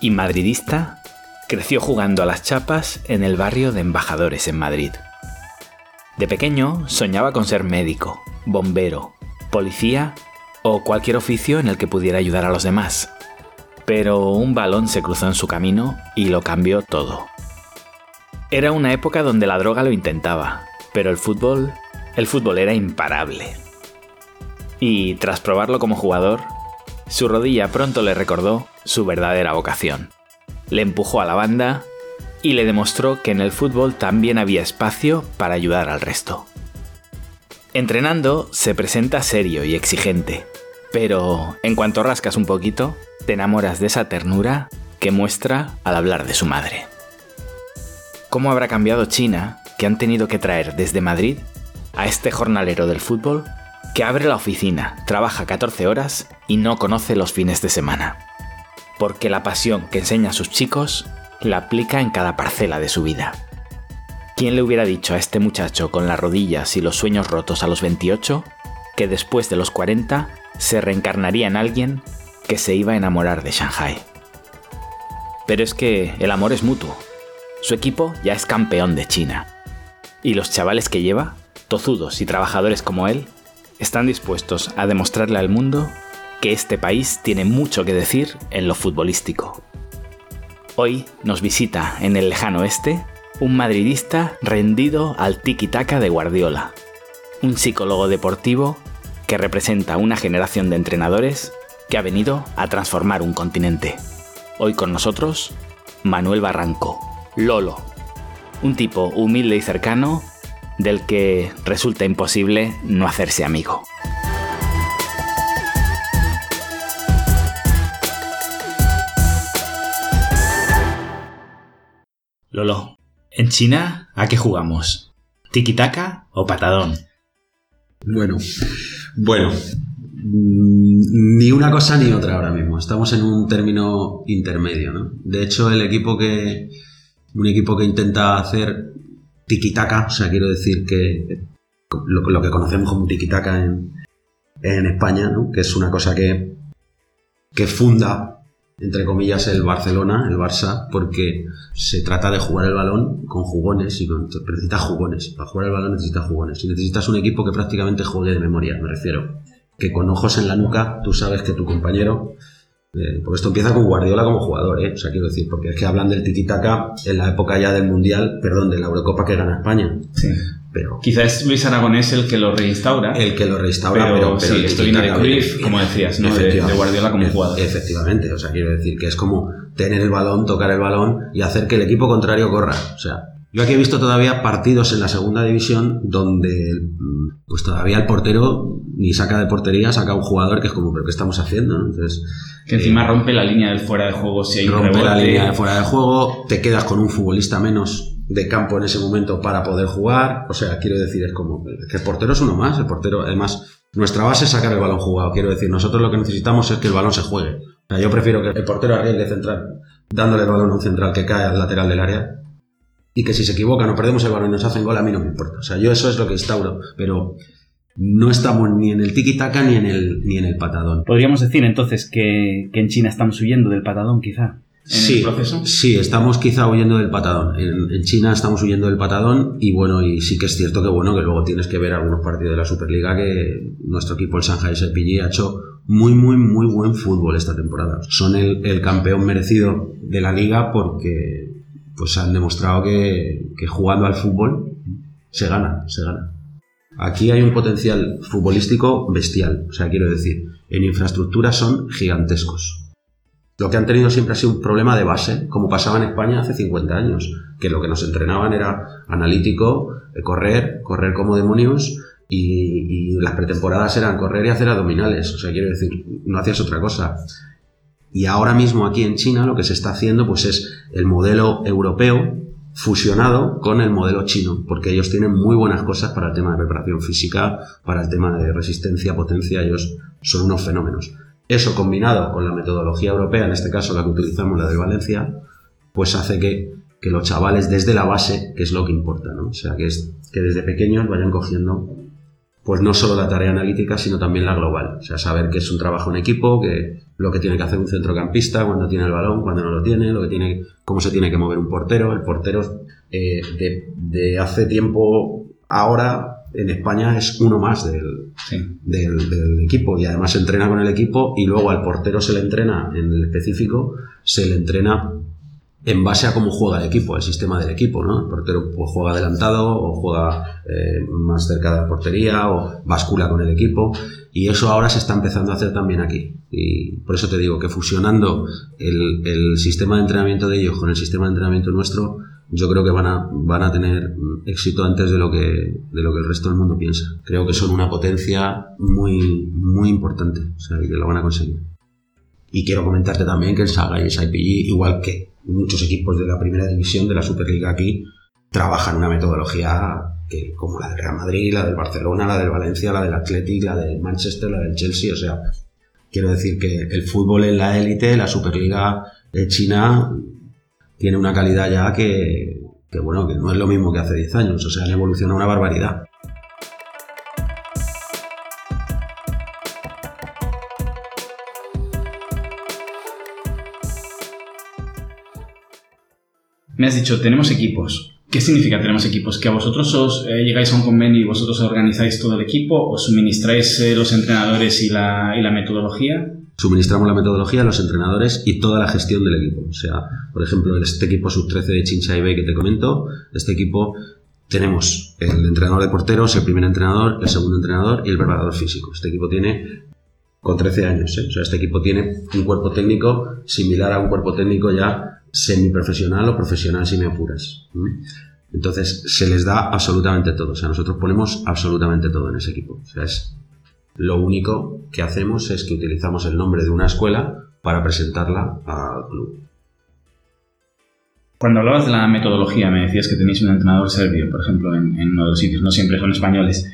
Y madridista, creció jugando a las chapas en el barrio de Embajadores en Madrid. De pequeño soñaba con ser médico, bombero, policía o cualquier oficio en el que pudiera ayudar a los demás. Pero un balón se cruzó en su camino y lo cambió todo. Era una época donde la droga lo intentaba, pero el fútbol, el fútbol era imparable. Y tras probarlo como jugador, su rodilla pronto le recordó su verdadera vocación. Le empujó a la banda y le demostró que en el fútbol también había espacio para ayudar al resto. Entrenando se presenta serio y exigente, pero en cuanto rascas un poquito, te enamoras de esa ternura que muestra al hablar de su madre. ¿Cómo habrá cambiado China que han tenido que traer desde Madrid a este jornalero del fútbol que abre la oficina, trabaja 14 horas y no conoce los fines de semana? Porque la pasión que enseña a sus chicos la aplica en cada parcela de su vida. ¿Quién le hubiera dicho a este muchacho con las rodillas y los sueños rotos a los 28 que después de los 40 se reencarnaría en alguien que se iba a enamorar de Shanghai? Pero es que el amor es mutuo. Su equipo ya es campeón de China. Y los chavales que lleva, tozudos y trabajadores como él, están dispuestos a demostrarle al mundo que este país tiene mucho que decir en lo futbolístico. Hoy nos visita en el lejano oeste un madridista rendido al tiki-taka de Guardiola, un psicólogo deportivo que representa una generación de entrenadores que ha venido a transformar un continente. Hoy con nosotros, Manuel Barranco, Lolo, un tipo humilde y cercano del que resulta imposible no hacerse amigo. Lolo, en China, ¿a qué jugamos? ¿Tiki-taka o patadón? Bueno, bueno, mm, ni una cosa ni otra ahora mismo. Estamos en un término intermedio, ¿no? De hecho, el equipo que. Un equipo que intenta hacer tiki-taka, o sea, quiero decir que lo, que conocemos como tiki-taka en, en España, ¿no? Que es una cosa que, que funda entre comillas, el Barcelona, el Barça, porque se trata de jugar el balón con jugones y con, necesitas jugones. Para jugar el balón necesitas jugones. Y necesitas un equipo que prácticamente juegue de memoria, me refiero. Que con ojos en la nuca tú sabes que tu compañero. Eh, porque esto empieza con Guardiola como jugador, ¿eh? O sea, quiero decir, porque es que hablan del tiki-taka en la época ya del Mundial, perdón, de la Eurocopa que gana España. Sí. Pero, Quizás es Luis Aragonés el que lo reinstaura. El que lo reinstaura, pero, pero, sí, esto viene de Cruyff, como decías, ¿no? De, Guardiola como jugador. Efectivamente, o sea, quiero decir que es como tener el balón, tocar el balón y hacer que el equipo contrario corra. O sea, yo aquí he visto todavía partidos en la segunda división donde mm, pues todavía el portero ni saca de portería, saca un jugador que es como, pero ¿qué estamos haciendo? Entonces, que encima eh, rompe la línea del fuera de juego si hay rompe la línea del fuera de juego, te quedas con un futbolista menos de campo en ese momento para poder jugar. O sea, quiero decir, es como que el portero es uno más. El portero, además, nuestra base es sacar el balón jugado. Quiero decir, nosotros lo que necesitamos es que el balón se juegue. O sea, yo prefiero que el portero arriesgue central, dándole el balón a un central que cae al lateral del área. Y que si se equivoca, no perdemos el balón y nos hacen gol, a mí no me importa. O sea, yo eso es lo que instauro. Pero no estamos ni en el tiki-taka ni, en el, ni en el patadón. Podríamos decir entonces que, que en China estamos huyendo del patadón, quizá sí, Sí, estamos quizá huyendo del patadón. En, China estamos huyendo del patadón y bueno, y sí que es cierto que bueno, que luego tienes que ver algunos partidos de la Superliga que nuestro equipo, el Shanghai SPG, ha hecho muy, muy, muy buen fútbol esta temporada. Son el, campeón merecido de la liga porque pues han demostrado que, que jugando al fútbol se gana, se gana. Aquí hay un potencial futbolístico bestial, o sea, quiero decir, en infraestructura son gigantescos lo que han tenido siempre ha sido un problema de base, como pasaba en España hace 50 años, que lo que nos entrenaban era analítico, eh, correr, correr como demonios, y, las pretemporadas eran correr y hacer abdominales. O sea, quiero decir, no hacías otra cosa. Y ahora mismo aquí en China lo que se está haciendo pues es el modelo europeo fusionado con el modelo chino, porque ellos tienen muy buenas cosas para el tema de preparación física, para el tema de resistencia, potencia, ellos son unos fenómenos. Eso combinado con la metodología europea, en este caso la que utilizamos, la de Valencia, pues hace que, los chavales desde la base, que es lo que importa, ¿no? O sea, que, es, que desde pequeños vayan cogiendo pues no solo la tarea analítica, sino también la global. O sea, saber que es un trabajo en equipo, que lo que tiene que hacer un centrocampista cuando tiene el balón, cuando no lo tiene, lo que tiene, cómo se tiene que mover un portero. El portero eh, de, hace tiempo ahora en España es uno más del, del, del, equipo y además se entrena con el equipo y luego al portero se le entrena en el específico, se le entrena en base a cómo juega el equipo, el sistema del equipo, ¿no? El portero pues, juega adelantado o juega eh, más cerca de la portería o bascula con el equipo y eso ahora se está empezando a hacer también aquí. Y por eso te digo que fusionando el, sistema de entrenamiento de ellos con el sistema de entrenamiento nuestro, yo creo que van a, van a tener éxito antes de lo, que, de lo que el resto del mundo piensa. Creo que son una potencia muy, muy importante, o sea, que lo van a conseguir. Y quiero comentarte también que el Saga y el SIPG, igual que muchos equipos de la primera división de la Superliga aquí trabajan una metodología que, como la del Real Madrid, la del Barcelona, la del Valencia, la del Athletic, la del Manchester, la del Chelsea. O sea, quiero decir que el fútbol en la élite, la Superliga de China, tiene una calidad ya que, bueno, que no es lo mismo que hace 10 años. O sea, han evolucionado una barbaridad. Me has dicho, tenemos equipos. ¿Qué significa tenemos equipos? ¿Que a vosotros os eh, llegáis a un convenio y vosotros organizáis todo el equipo? ¿O suministráis eh, los entrenadores y la metodología? Suministramos la metodología, los entrenadores y toda la gestión del equipo. O sea, por ejemplo, este equipo sub-13 de Chinchai Bay que te comento, este equipo tenemos el entrenador de porteros, el primer entrenador, el segundo entrenador y el preparador físico. Este equipo tiene con 13 años. ¿eh? O sea, este equipo tiene un cuerpo técnico similar a un cuerpo técnico ya semiprofesional o profesional si me apuras. Entonces se les da absolutamente todo. O sea, nosotros ponemos absolutamente todo en ese equipo. O sea, es lo único que hacemos es que utilizamos el nombre de una escuela para presentarla al club. Cuando hablabas de la metodología, me decías que tenéis un entrenador serbio, por ejemplo, en, en uno de los sitios, no siempre son españoles.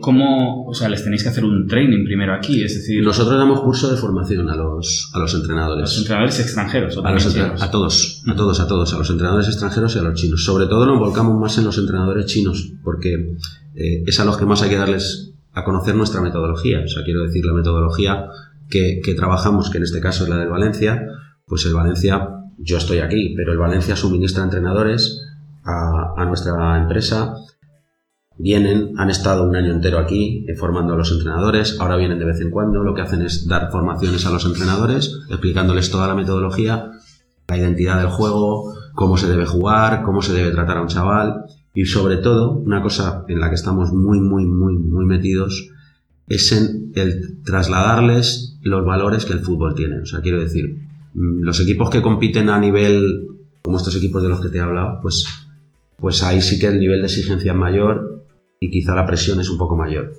¿Cómo, o sea, les tenéis que hacer un training primero aquí? Es decir... Nosotros damos curso de formación a los, a los entrenadores. ¿A los entrenadores extranjeros? a, los a todos, a todos, a todos, a los entrenadores extranjeros y a los chinos. Sobre todo nos volcamos más en los entrenadores chinos, porque eh, es a los que más hay que darles a conocer nuestra metodología. O sea, quiero decir, la metodología que, trabajamos, que en este caso es la del Valencia, pues el Valencia, yo estoy aquí, pero el Valencia suministra entrenadores a, a nuestra empresa Vienen, han estado un año entero aquí eh, formando a los entrenadores, ahora vienen de vez en cuando, lo que hacen es dar formaciones a los entrenadores, explicándoles toda la metodología, la identidad del juego, cómo se debe jugar, cómo se debe tratar a un chaval y sobre todo, una cosa en la que estamos muy, muy, muy, muy metidos, es en el trasladarles los valores que el fútbol tiene. O sea, quiero decir, mm, los equipos que compiten a nivel, como estos equipos de los que te he hablado, pues, pues ahí sí que el nivel de exigencia es mayor y quizá la presión es un poco mayor.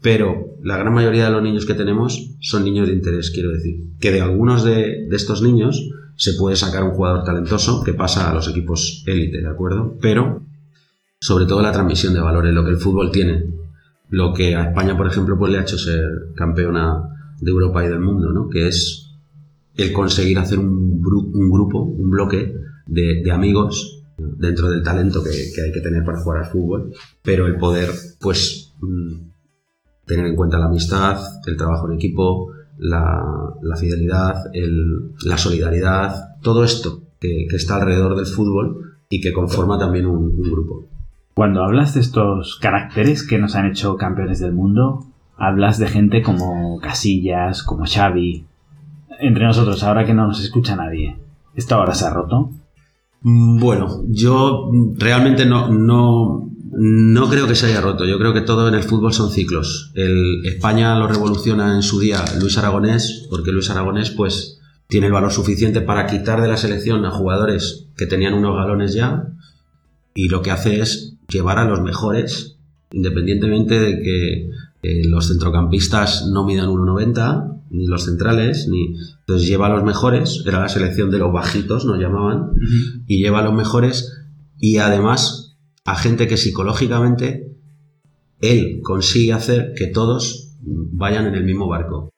Pero la gran mayoría de los niños que tenemos son niños de interés, quiero decir. Que de algunos de, estos niños se puede sacar un jugador talentoso que pasa a los equipos élite, ¿de acuerdo? Pero, sobre todo la transmisión de valores, lo que el fútbol tiene. Lo que a España, por ejemplo, pues le ha hecho ser campeona de Europa y del mundo, ¿no? Que es el conseguir hacer un, grupo, un bloque de, amigos dentro del talento que, hay que tener para jugar al fútbol, pero el poder, pues, mm, tener en cuenta la amistad, el trabajo en equipo, la, fidelidad, la solidaridad, todo esto que, está alrededor del fútbol y que conforma también un, grupo. Cuando hablas de estos caracteres que nos han hecho campeones del mundo, hablas de gente como Casillas, como Xavi. Entre nosotros, ahora que no nos escucha nadie, ¿esto ahora se ha roto? Mm, bueno, yo realmente no, no, no creo que se haya roto. Yo creo que todo en el fútbol son ciclos. El, España lo revoluciona en su día Luis Aragonés, porque Luis Aragonés pues tiene el valor suficiente para quitar de la selección a jugadores que tenían unos galones ya y lo que hace es llevar a los mejores, independientemente de que eh, los centrocampistas no midan 1,90 ni los centrales, ni... Entonces lleva a los mejores, era la selección de los bajitos, nos llamaban, y lleva a los mejores y además a gente que psicológicamente él consigue hacer que todos vayan en el mismo barco.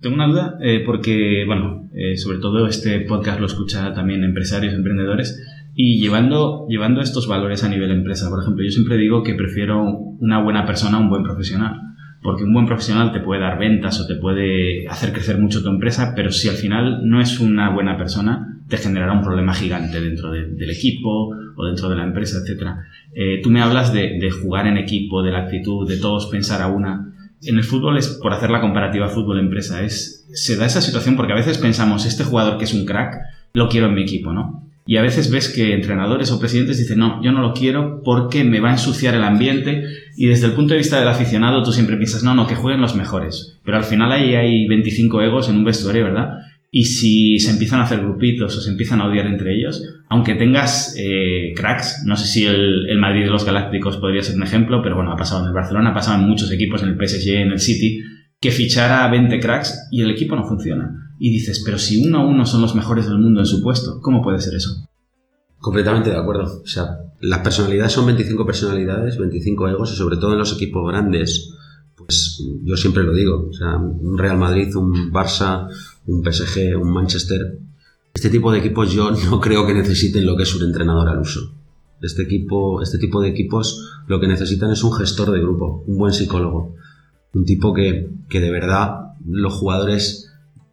Tengo una duda, eh, porque, bueno, eh, sobre todo este podcast lo escucha también empresarios, emprendedores. Y llevando, llevando estos valores a nivel empresa, por ejemplo, yo siempre digo que prefiero una buena persona a un buen profesional. Porque un buen profesional te puede dar ventas o te puede hacer crecer mucho tu empresa, pero si al final no es una buena persona, te generará un problema gigante dentro del equipo o dentro de la empresa, etc. Eh, tú me hablas de, de jugar en equipo, de la actitud, de todos pensar a una en el fútbol es, por hacer la comparativa fútbol-empresa, es, se da esa situación porque a veces pensamos, este jugador que es un crack, lo quiero en mi equipo, ¿no? Y a veces ves que entrenadores o presidentes dicen, no, yo no lo quiero porque me va a ensuciar el ambiente. Y desde el punto de vista del aficionado, tú siempre piensas, no, no, que jueguen los mejores. Pero al final ahí hay 25 egos en un vestuario, ¿verdad? Y si se empiezan a hacer grupitos o se empiezan a odiar entre ellos, aunque tengas eh, cracks, no sé si el, el, Madrid de los Galácticos podría ser un ejemplo, pero bueno, ha pasado en el Barcelona, ha pasado en muchos equipos, en el PSG, en el City, que fichara a 20 cracks y el equipo no funciona. Y dices, pero si uno a uno son los mejores del mundo en su puesto, ¿cómo puede ser eso? Completamente de acuerdo. O sea, las personalidades son 25 personalidades, 25 egos y sobre todo en los equipos grandes, pues yo siempre lo digo. O sea, un Real Madrid, un Barça, un PSG, un Manchester. Este tipo de equipos yo no creo que necesiten lo que es un entrenador al uso. Este, equipo, este tipo de equipos lo que necesitan es un gestor de grupo, un buen psicólogo, un tipo que, que de verdad los jugadores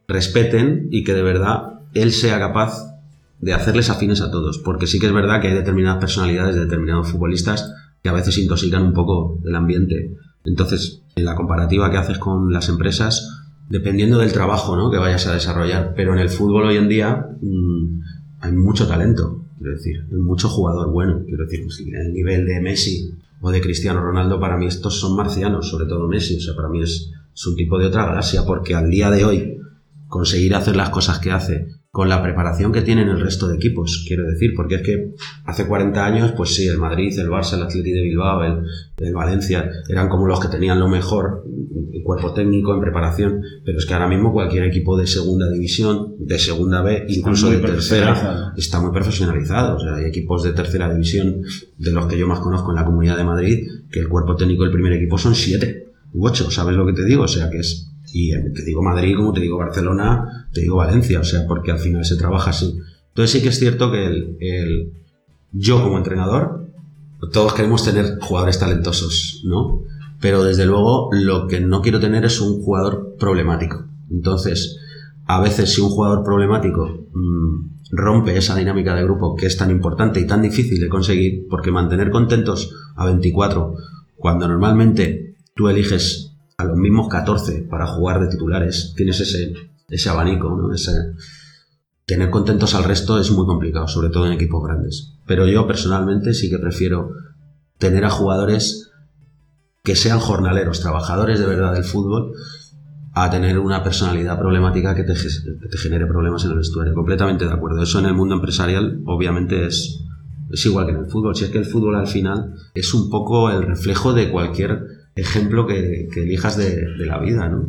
respeten y que de verdad él sea capaz de hacerles afines a todos, porque sí que es verdad que hay determinadas personalidades de determinados futbolistas que a veces intoxican un poco el ambiente. Entonces, en la comparativa que haces con las empresas, dependiendo del trabajo ¿no? que vayas a desarrollar. Pero en el fútbol hoy en día mmm, hay mucho talento, quiero decir, hay mucho jugador bueno. Quiero decir, pues, el nivel de Messi o de Cristiano Ronaldo, para mí estos son marcianos, sobre todo Messi. O sea, para mí es, es un tipo de otra galaxia, porque al día de hoy conseguir hacer las cosas que hace con la preparación que tienen el resto de equipos, quiero decir, porque es que hace 40 años, pues sí, el Madrid, el Barça, el Atleti de Bilbao, el, el, Valencia, eran como los que tenían lo mejor en cuerpo técnico, en preparación, pero es que ahora mismo cualquier equipo de segunda división, de segunda B, incluso de tercera, está muy profesionalizado. O sea, hay equipos de tercera división, de los que yo más conozco en la Comunidad de Madrid, que el cuerpo técnico del primer equipo son siete u ocho, ¿sabes lo que te digo? O sea, que es y te digo Madrid, como te digo Barcelona, te digo Valencia, o sea, porque al final se trabaja así. Entonces sí que es cierto que el, el, yo como entrenador, todos queremos tener jugadores talentosos, ¿no? Pero desde luego lo que no quiero tener es un jugador problemático. Entonces, a veces si un jugador problemático mmm, rompe esa dinámica de grupo que es tan importante y tan difícil de conseguir, porque mantener contentos a 24, cuando normalmente tú eliges a los mismos 14 para jugar de titulares, tienes ese, ese abanico, ¿no? Ese, tener contentos al resto es muy complicado, sobre todo en equipos grandes. Pero yo personalmente sí que prefiero tener a jugadores que sean jornaleros, trabajadores de verdad del fútbol, a tener una personalidad problemática que te, genere problemas en el vestuario. Completamente de acuerdo. Eso en el mundo empresarial obviamente es, es igual que en el fútbol. Si es que el fútbol al final es un poco el reflejo de cualquier ejemplo que, elijas de, de, la vida, ¿no?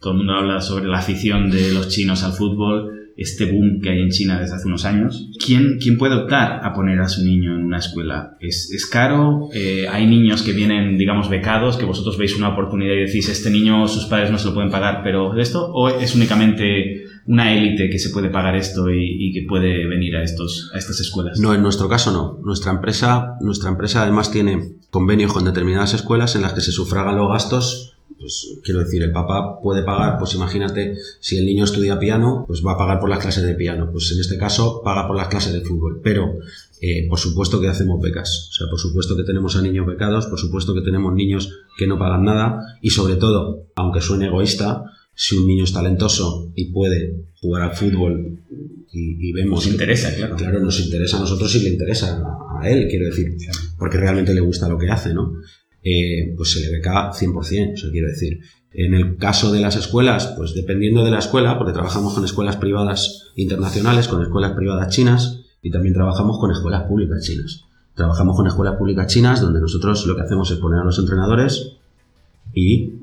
Todo el mundo habla sobre la afición de los chinos al fútbol, este boom que hay en China desde hace unos años. ¿Quién, quién puede optar a poner a su niño en una escuela? ¿Es, es caro? Eh, ¿Hay niños que vienen, digamos, becados, que vosotros veis una oportunidad y decís, este niño sus padres no se lo pueden pagar, pero esto? ¿O es únicamente una élite que se puede pagar esto y, y, que puede venir a, estos, a estas escuelas? No, en nuestro caso no. Nuestra empresa, nuestra empresa además tiene convenios con determinadas escuelas en las que se sufragan los gastos. Pues quiero decir, el papá puede pagar, pues imagínate, si el niño estudia piano, pues va a pagar por las clases de piano. Pues en este caso paga por las clases de fútbol. Pero eh, por supuesto que hacemos becas. O sea, por supuesto que tenemos a niños becados, por supuesto que tenemos niños que no pagan nada y sobre todo, aunque suene egoísta, si un niño es talentoso y puede jugar al fútbol y, y vemos... Nos interesa, claro. Claro, nos interesa a nosotros y le interesa a, a él, quiero decir, porque realmente le gusta lo que hace, ¿no? Eh, pues se le beca 100%, o sea, quiero decir. En el caso de las escuelas, pues dependiendo de la escuela, porque trabajamos con escuelas privadas internacionales, con escuelas privadas chinas y también trabajamos con escuelas públicas chinas. Trabajamos con escuelas públicas chinas donde nosotros lo que hacemos es poner a los entrenadores y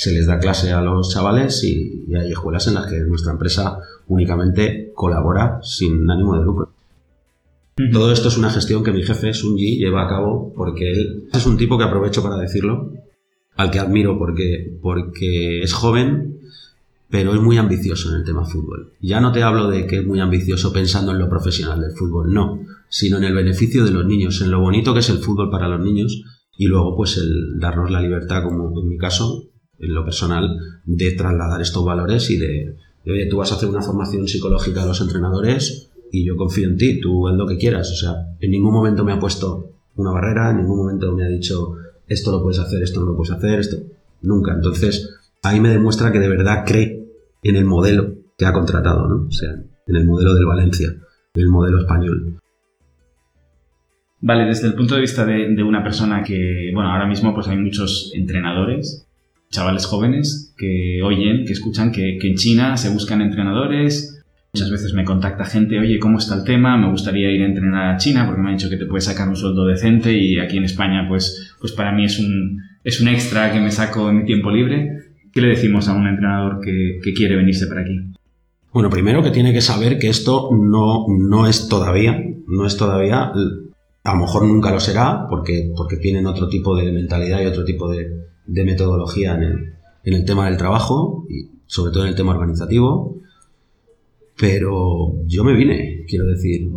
se les da clase a los chavales y, y, hay escuelas en las que nuestra empresa únicamente colabora sin ánimo de lucro. Todo esto es una gestión que mi jefe, Sunji, lleva a cabo porque él es un tipo que aprovecho para decirlo, al que admiro porque, porque es joven, pero es muy ambicioso en el tema fútbol. Ya no te hablo de que es muy ambicioso pensando en lo profesional del fútbol, no, sino en el beneficio de los niños, en lo bonito que es el fútbol para los niños y luego pues el darnos la libertad, como en mi caso, en lo personal, de trasladar estos valores y de, oye, tú vas a hacer una formación psicológica a los entrenadores y yo confío en ti, tú haz lo que quieras. O sea, en ningún momento me ha puesto una barrera, en ningún momento me ha dicho esto lo puedes hacer, esto no lo puedes hacer, esto nunca. Entonces, ahí me demuestra que de verdad cree en el modelo que ha contratado, ¿no? O sea, en el modelo del Valencia, en el modelo español. Vale, desde el punto de vista de, una persona que, bueno, ahora mismo pues hay muchos entrenadores, chavales jóvenes que oyen, que escuchan que, en China se buscan entrenadores, Muchas veces me contacta gente, oye, ¿cómo está el tema? Me gustaría ir a entrenar a China porque me han dicho que te puedes sacar un sueldo decente y aquí en España, pues, pues para mí es un, es un extra que me saco en mi tiempo libre. ¿Qué le decimos a un entrenador que, que quiere venirse para aquí? Bueno, primero que tiene que saber que esto no, no es todavía, no es todavía, a lo mejor nunca lo será porque, porque tienen otro tipo de mentalidad y otro tipo de, de metodología en el, en el tema del trabajo y sobre todo en el tema organizativo pero yo me vine, quiero decir.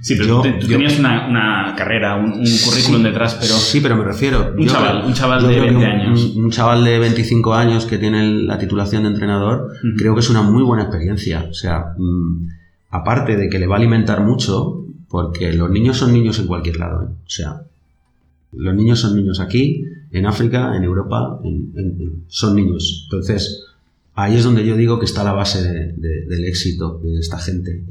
Sí, pero tú, tenías una, carrera, un, currículum detrás, pero. Sí, pero me refiero. Un chaval, un chaval de 20 años. Un, chaval de 25 años que tiene la titulación de entrenador, creo que es una muy buena experiencia. O sea, mm, aparte de que le va a alimentar mucho, porque los niños son niños en cualquier lado. ¿eh? O sea, los niños son niños aquí, en África, en Europa, son niños. Entonces ahí es donde yo digo que está la base del éxito de esta gente,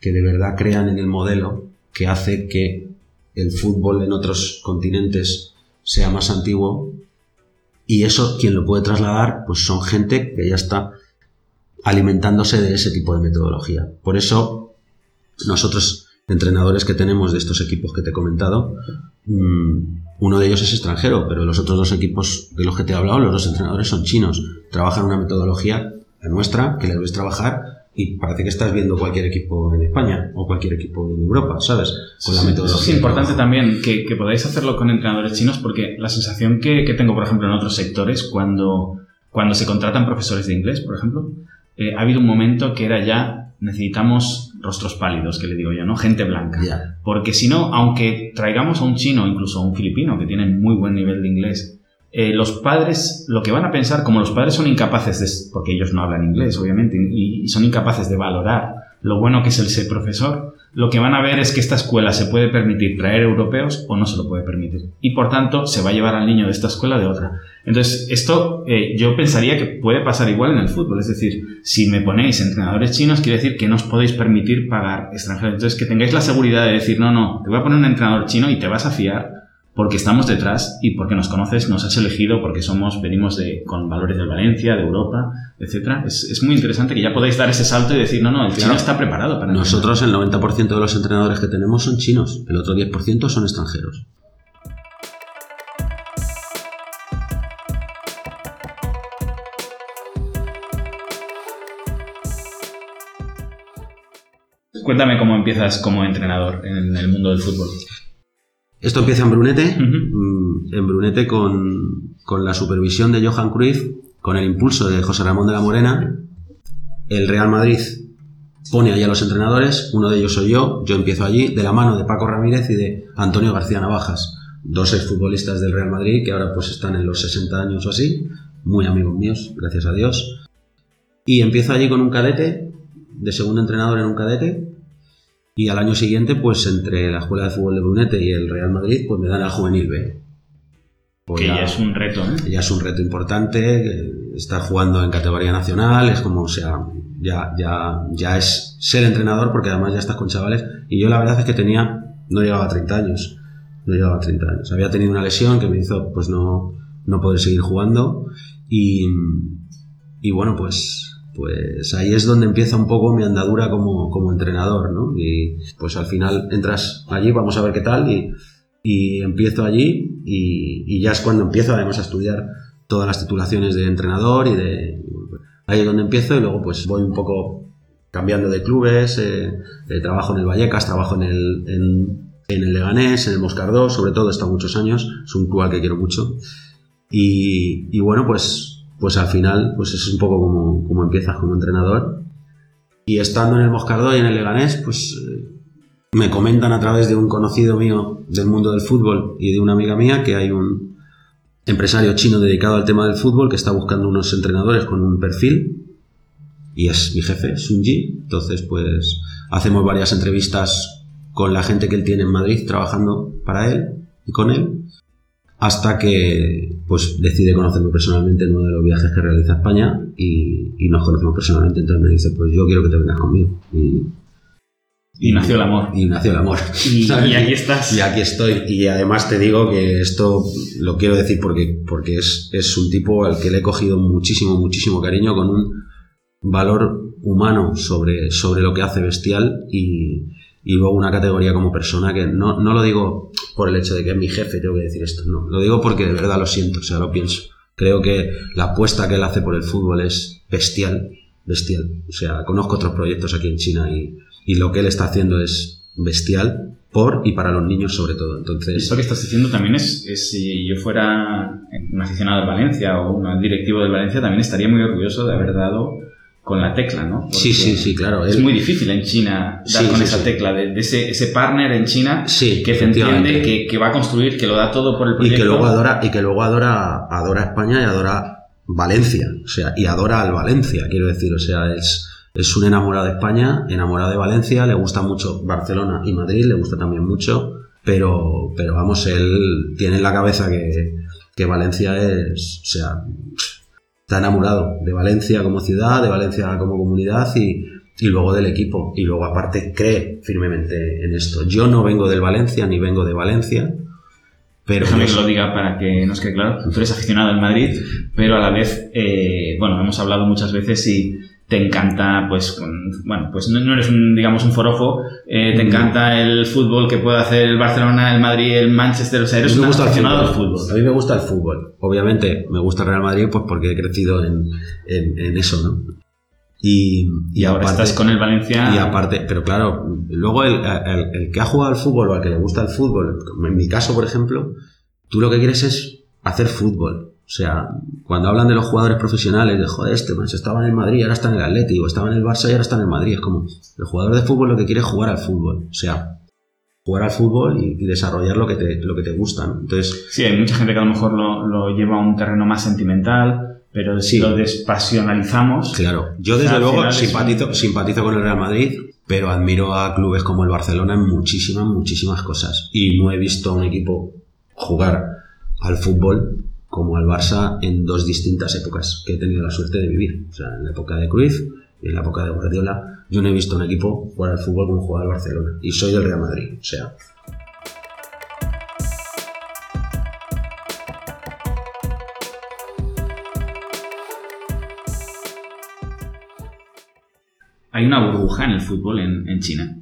que de verdad crean en el modelo que hace que el fútbol en otros continentes sea más antiguo y eso quien lo puede trasladar pues son gente que ya está alimentándose de ese tipo de metodología. Por eso nosotros entrenadores que tenemos de estos equipos que te he comentado, mm, uno de ellos es extranjero, pero los otros dos equipos de los que te he hablado, los dos entrenadores son chinos. Trabajan una metodología, la nuestra, que le debes trabajar y parece que estás viendo cualquier equipo en España o cualquier equipo en Europa, ¿sabes? Con la metodología. es importante también que, podáis hacerlo con entrenadores chinos porque la sensación que, tengo, por ejemplo, en otros sectores, cuando, cuando se contratan profesores de inglés, por ejemplo, eh, ha habido un momento que era ya necesitamos rostros pálidos, que le digo yo, ¿no? Gente blanca. Porque si no, aunque traigamos a un chino, incluso a un filipino, que tienen muy buen nivel de inglés, eh, los padres, lo que van a pensar, como los padres son incapaces de, porque ellos no hablan inglés, obviamente, y, son incapaces de valorar lo bueno que es el ser profesor, lo que van a ver es que esta escuela se puede permitir traer europeos o no se lo puede permitir. Y por tanto, se va a llevar al niño de esta escuela de otra. Entonces, esto eh, yo pensaría que puede pasar igual en el fútbol. Es decir, si me ponéis entrenadores chinos, quiere decir que no os podéis permitir pagar extranjeros. Entonces, que tengáis la seguridad de decir, no, no, te voy a poner un entrenador chino y te vas a fiar porque estamos detrás y porque nos conoces, nos has elegido, porque somos, venimos de, con valores de Valencia, de Europa, etcétera. Es, es, muy interesante que ya podáis dar ese salto y decir, no, no, el chino está preparado para Nosotros el 90% de los entrenadores que tenemos son chinos, el otro 10% son extranjeros. Cuéntame cómo empiezas como entrenador en el mundo del fútbol. Esto empieza en Brunete, mm, en Brunete con, con, la supervisión de Johan Cruyff, con el impulso de José Ramón de la Morena. El Real Madrid pone allí a los entrenadores, uno de ellos soy yo, yo empiezo allí, de la mano de Paco Ramírez y de Antonio García Navajas, dos exfutbolistas del Real Madrid que ahora pues están en los 60 años o así, muy amigos míos, gracias a Dios. Y empiezo allí con un cadete, de segundo entrenador en un cadete, y al año siguiente, pues entre la Escuela de Fútbol de Brunete y el Real Madrid, pues me dan al Juvenil B. Pues que ya, es un reto, ¿eh? Ya es un reto importante, estar jugando en categoría nacional, es como, o sea, ya, ya, ya es ser entrenador porque además ya estás con chavales. Y yo la verdad es que tenía, no llegaba a 30 años, no llegaba a 30 años. Había tenido una lesión que me hizo, pues no, no poder seguir jugando. Y, y bueno, pues pues ahí es donde empieza un poco mi andadura como, como entrenador, ¿no? Y pues al final entras allí, vamos a ver qué tal, y, empiezo allí y, ya es cuando empiezo además a estudiar todas las titulaciones de entrenador y de... Ahí es donde empiezo y luego pues voy un poco cambiando de clubes, eh, eh trabajo en el Vallecas, trabajo en el, en, el Leganés, en el Moscardó, sobre todo he muchos años, es un club al que quiero mucho. Y bueno, pues pues al final, pues es un poco como, como empiezas como entrenador. Y estando en el Moscardó y en el Leganés, pues eh, me comentan a través de un conocido mío del mundo del fútbol y de una amiga mía que hay un empresario chino dedicado al tema del fútbol que está buscando unos entrenadores con un perfil y es mi jefe, Sun Ji. Entonces, pues hacemos varias entrevistas con la gente que él tiene en Madrid trabajando para él y con él hasta que pues decide conocerme personalmente en uno de los viajes que realiza a España y, y, nos conocemos personalmente entonces me dice pues yo quiero que te vengas conmigo y, y nació el amor. Y nació el amor. Y, y, aquí estás. Y aquí estoy. Y además te digo que esto lo quiero decir porque, porque es, es un tipo al que le he cogido muchísimo, muchísimo cariño con un valor humano sobre, sobre lo que hace bestial y, y luego una categoría como persona que no, no lo digo por el hecho de que es mi jefe, tengo que decir esto, no, lo digo porque de verdad lo siento, o sea, lo pienso. Creo que la apuesta que él hace por el fútbol es bestial, bestial. O sea, conozco otros proyectos aquí en China y, y lo que él está haciendo es bestial por y para los niños sobre todo. Entonces, esto que estás diciendo también es, es, si yo fuera un aficionado del Valencia o un directivo del Valencia, también estaría muy orgulloso de haber dado con la tecla, ¿no? sí, sí, sí, claro. Es muy difícil en China dar Sí, con sí, esa sí. tecla, de, de ese, ese partner en China que te efectivamente. entiende, que, que va a construir, que lo da todo por el y proyecto. que luego adora y que luego adora adora España y adora Valencia o sea y adora al Valencia quiero decir o sea es es un enamorado de España enamorado de Valencia le gusta mucho Barcelona y Madrid le gusta también mucho pero pero vamos él tiene en la cabeza que, que Valencia es o sea está enamorado de Valencia como ciudad de Valencia como comunidad y y luego del equipo y luego aparte cree firmemente en esto yo no vengo del Valencia ni vengo de Valencia pero Déjame que lo diga para que nos quede claro. Tú eres aficionado al Madrid, pero a la vez, eh, bueno, hemos hablado muchas veces y te encanta, pues, con- bueno, pues no, no eres un, digamos, un forofo, eh, te encanta el fútbol que puede hacer el Barcelona, el Madrid, el Manchester, o sea, eres un me gusta el aficionado al fútbol. fútbol. A mí me gusta el fútbol. Obviamente me gusta el Real Madrid pues porque he crecido en, en- en eso, ¿no? Y, Y ahora estás con el Valencia. Y aparte, pero claro, luego el, el- el que ha jugado al fútbol o al que le gusta el fútbol, en mi caso, por ejemplo, tú lo que quieres es hacer fútbol. O sea, cuando hablan de los jugadores profesionales, de joder, este man, estaba en el Madrid, ahora está en el Atlético, estaba en el Barça y ahora está en el Madrid. Es como, el jugador de fútbol lo que quiere es jugar al fútbol. O sea, jugar al fútbol y, y desarrollar lo que te, lo que te gusta. ¿no? Entonces, Sí, hay mucha gente que a lo mejor lo, lo lleva a un terreno más sentimental, pero si Sí. lo despasionalizamos, Claro, yo O desde luego un- simpatizo con el Real Madrid, pero admiro a clubes como el Barcelona en muchísimas, muchísimas cosas. Y no he visto a un equipo jugar al fútbol como al Barça en dos distintas épocas que he tenido la suerte de vivir. O sea, en la época de Cruyff y en la época de Guardiola, yo no he visto un equipo jugar al fútbol como jugaba el Barcelona. Y soy del Real Madrid. O sea, hay una burbuja en el fútbol en, en China.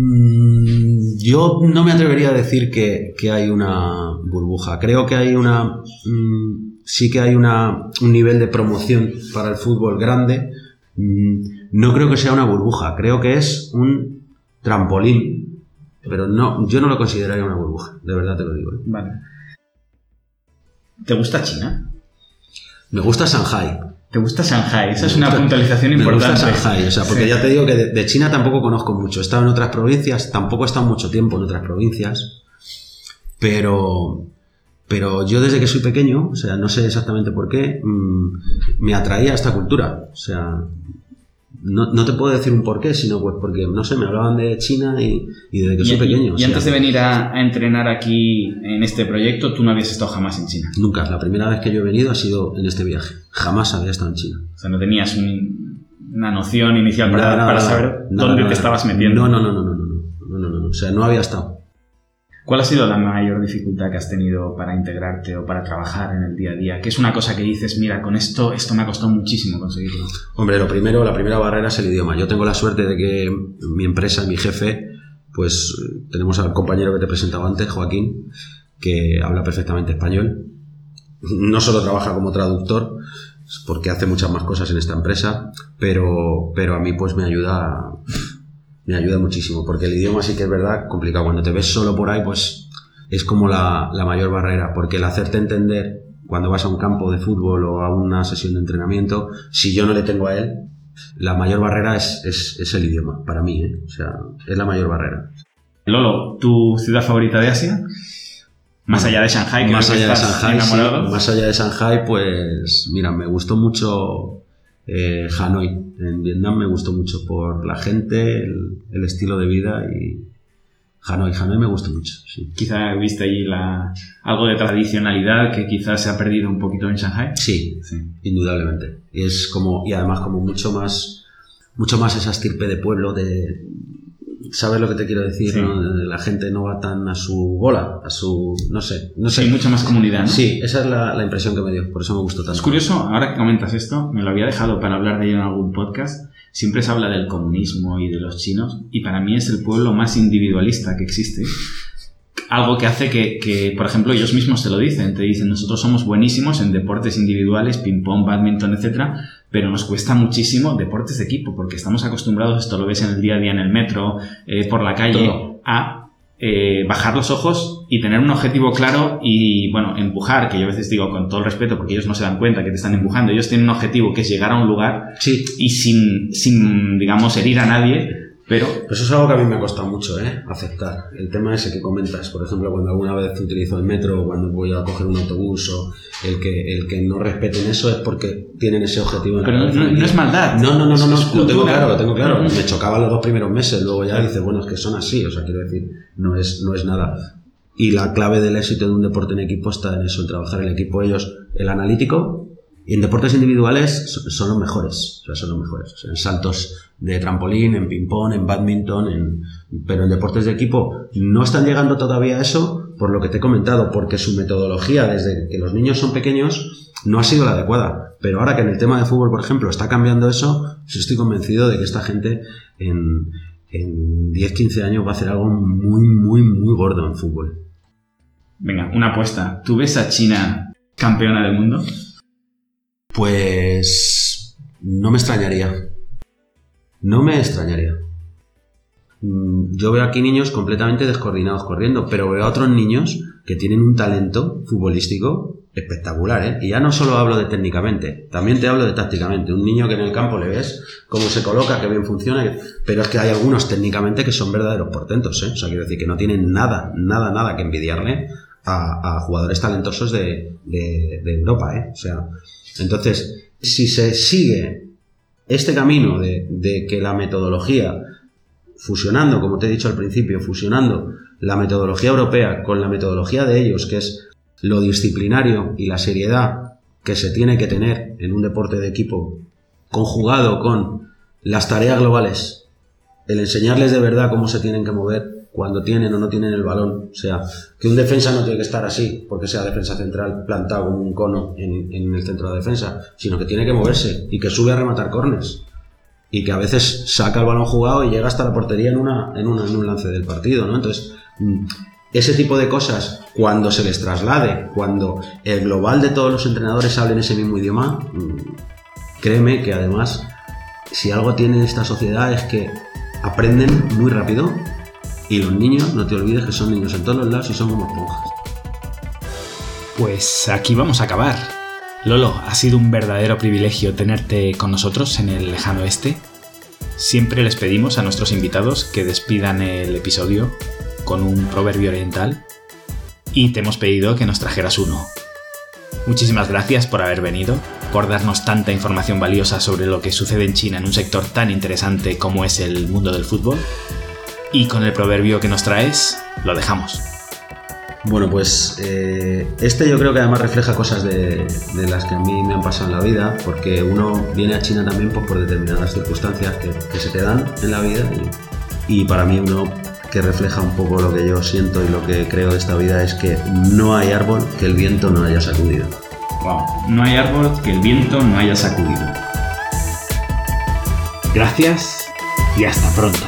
Mm, Yo no me atrevería a decir que, que hay una burbuja. Creo que hay una. mm, sí que hay una, un nivel de promoción para el fútbol grande. Mm, No creo que sea una burbuja. Creo que es un trampolín. Pero no, yo no lo consideraría una burbuja. De verdad te lo digo. ¿eh? Vale. ¿Te gusta China? Me gusta Shanghai. ¿Te gusta Shanghai? Esa Me es una gusta- puntualización Me gusta importante. Shanghai, o sea, porque Sí. ya te digo que de, de China tampoco conozco mucho. He estado en otras provincias, tampoco he estado mucho tiempo en otras provincias, pero, pero yo desde que soy pequeño, o sea, no sé exactamente por qué, mm, me atraía esta cultura. O sea, no, no, te puedo decir un porqué, sino pues porque, no sé, me hablaban de China y, desde que soy pequeño. Y, antes de venir a, entrenar aquí en este proyecto, tú no habías estado jamás en China. Nunca, la primera vez que yo he venido ha sido en este viaje. Jamás había estado en China. O sea, no tenías un, una noción inicial para, saber dónde te estabas metiendo. No, no, no, no, no, no, no, no, o sea, no había estado. ¿Cuál ha sido la mayor dificultad que has tenido para integrarte o para trabajar en el día a día? ¿Qué es una cosa que dices, mira, con esto, esto me ha costado muchísimo conseguirlo? Hombre, lo primero, la primera barrera es el idioma. Yo tengo la suerte de que mi empresa, mi jefe, pues tenemos al compañero que te presentaba antes, Joaquín, que habla perfectamente español. No solo trabaja como traductor, porque hace muchas más cosas en esta empresa, pero, pero a mí pues me ayuda, me ayuda muchísimo, porque el idioma sí que es verdad complicado. Cuando te ves solo por ahí, pues es como la, la mayor barrera, porque el hacerte entender cuando vas a un campo de fútbol o a una sesión de entrenamiento, si yo no le tengo a él, la mayor barrera es, es, el idioma, para mí, ¿eh? o sea, es la mayor barrera. Lolo, ¿tu ciudad favorita de Asia? Más allá de Shanghai, más allá de Shanghai, más allá de Shanghai, pues mira, me gustó mucho eh, Hanoi. En Vietnam me gustó mucho por la gente, el, estilo de vida y Hanoi. Hanoi me gustó mucho. Sí. Quizá viste allí la, algo de tradicionalidad que quizás se ha perdido un poquito en Shanghai. Sí, sí, indudablemente. Y es como y además como mucho más mucho más esa estirpe de pueblo de ¿Sabes lo que te quiero decir? La gente no va tan a su bola, a su. No sé. No sé. Hay mucha más comunidad, ¿no? Sí, esa es la, impresión que me dio, por eso me gustó tanto. Es curioso, ahora que comentas esto, me lo había dejado para hablar de ello en algún podcast. Siempre se habla del comunismo y de los chinos, y para mí es el pueblo más individualista que existe. Algo que hace que, que, por ejemplo, ellos mismos te lo dicen. Te dicen, nosotros somos buenísimos en deportes individuales, ping-pong, badminton, etcétera, pero nos cuesta muchísimo deportes de equipo, porque estamos acostumbrados, esto lo ves en el día a día en el metro, eh, por la calle, a eh, bajar los ojos y tener un objetivo claro y, bueno, empujar, que yo a veces digo con todo el respeto, porque ellos no se dan cuenta que te están empujando, ellos tienen un objetivo que es llegar a un lugar y sin, sin, digamos, herir a nadie, pero... Pues eso es algo que a mí me ha costado mucho, ¿eh? Aceptar. El tema ese que comentas, por ejemplo, cuando alguna vez utilizo el metro o cuando voy a coger un autobús o el que, el que no respeten eso es porque tienen ese objetivo en Pero no, es maldad. No, no, no, no, no lo tengo claro, lo tengo claro. Me chocaba los dos primeros meses, luego ya dices, bueno, es que son así, o sea, quiero decir, no es, no es nada. Y la clave del éxito de un deporte en equipo está en eso, en trabajar el equipo. Ellos, el analítico, y en deportes individuales son los mejores, o sea, son los mejores. en saltos de trampolín, en ping-pong, en badminton, en, pero en deportes de equipo no están llegando todavía a eso por lo que te he comentado, porque su metodología desde que los niños son pequeños no ha sido la adecuada. Pero ahora que en el tema de fútbol, por ejemplo, está cambiando eso, estoy convencido de que esta gente en, en 10-15 años va a hacer algo muy, muy, muy gordo en fútbol. Venga, una apuesta. ¿Tú ves a China campeona del mundo? Pues no me extrañaría. No me extrañaría. Mm, yo veo aquí niños completamente descoordinados corriendo, pero veo a otros niños que tienen un talento futbolístico espectacular, ¿eh? Y ya no solo hablo de técnicamente, también te hablo de tácticamente. Un niño que en el campo le ves cómo se coloca, que bien funciona, pero es que hay algunos técnicamente que son verdaderos portentos, ¿eh? O sea, quiero decir que no tienen nada, nada, nada que envidiarle a, jugadores talentosos de, de, de Europa, ¿eh? O sea, entonces, si se sigue este camino de, que la metodología, fusionando, como te he dicho al principio, fusionando la metodología europea con la metodología de ellos, que es lo disciplinario y la seriedad que se tiene que tener en un deporte de equipo, conjugado con las tareas globales, el enseñarles de verdad cómo se tienen que mover, cuando tienen o no tienen el balón. O sea, que un defensa no tiene que estar así, porque sea defensa central plantado como un cono en, el centro de defensa, sino que tiene que moverse y que sube a rematar cornes. Y que a veces saca el balón jugado y llega hasta la portería en, una, en, en un lance del partido, ¿no? Entonces, mm, ese tipo de cosas, cuando se les traslade, cuando el global de todos los entrenadores hablen ese mismo idioma, mm, créeme que además, si algo tiene esta sociedad es que aprenden muy rápido y los niños, no te olvides que son niños en todos los lados y son como esponjas. Pues aquí vamos a acabar. Lolo, ha sido un verdadero privilegio tenerte con nosotros en el lejano este. Siempre les pedimos a nuestros invitados que despidan el episodio con un proverbio oriental y te hemos pedido que nos trajeras uno. Muchísimas gracias por haber venido, por darnos tanta información valiosa sobre lo que sucede en China en un sector tan interesante como es el mundo del fútbol y con el proverbio que nos traes, lo dejamos. Bueno, pues eh, este yo creo que además refleja cosas de, las que a mí me han pasado en la vida, porque uno viene a China también pues, por determinadas circunstancias que, se te dan en la vida y, para mí uno que refleja un poco lo que yo siento y lo que creo de esta vida es que no hay árbol que el viento no haya sacudido. Wow, no hay árbol que el viento no haya sacudido. Gracias y hasta pronto.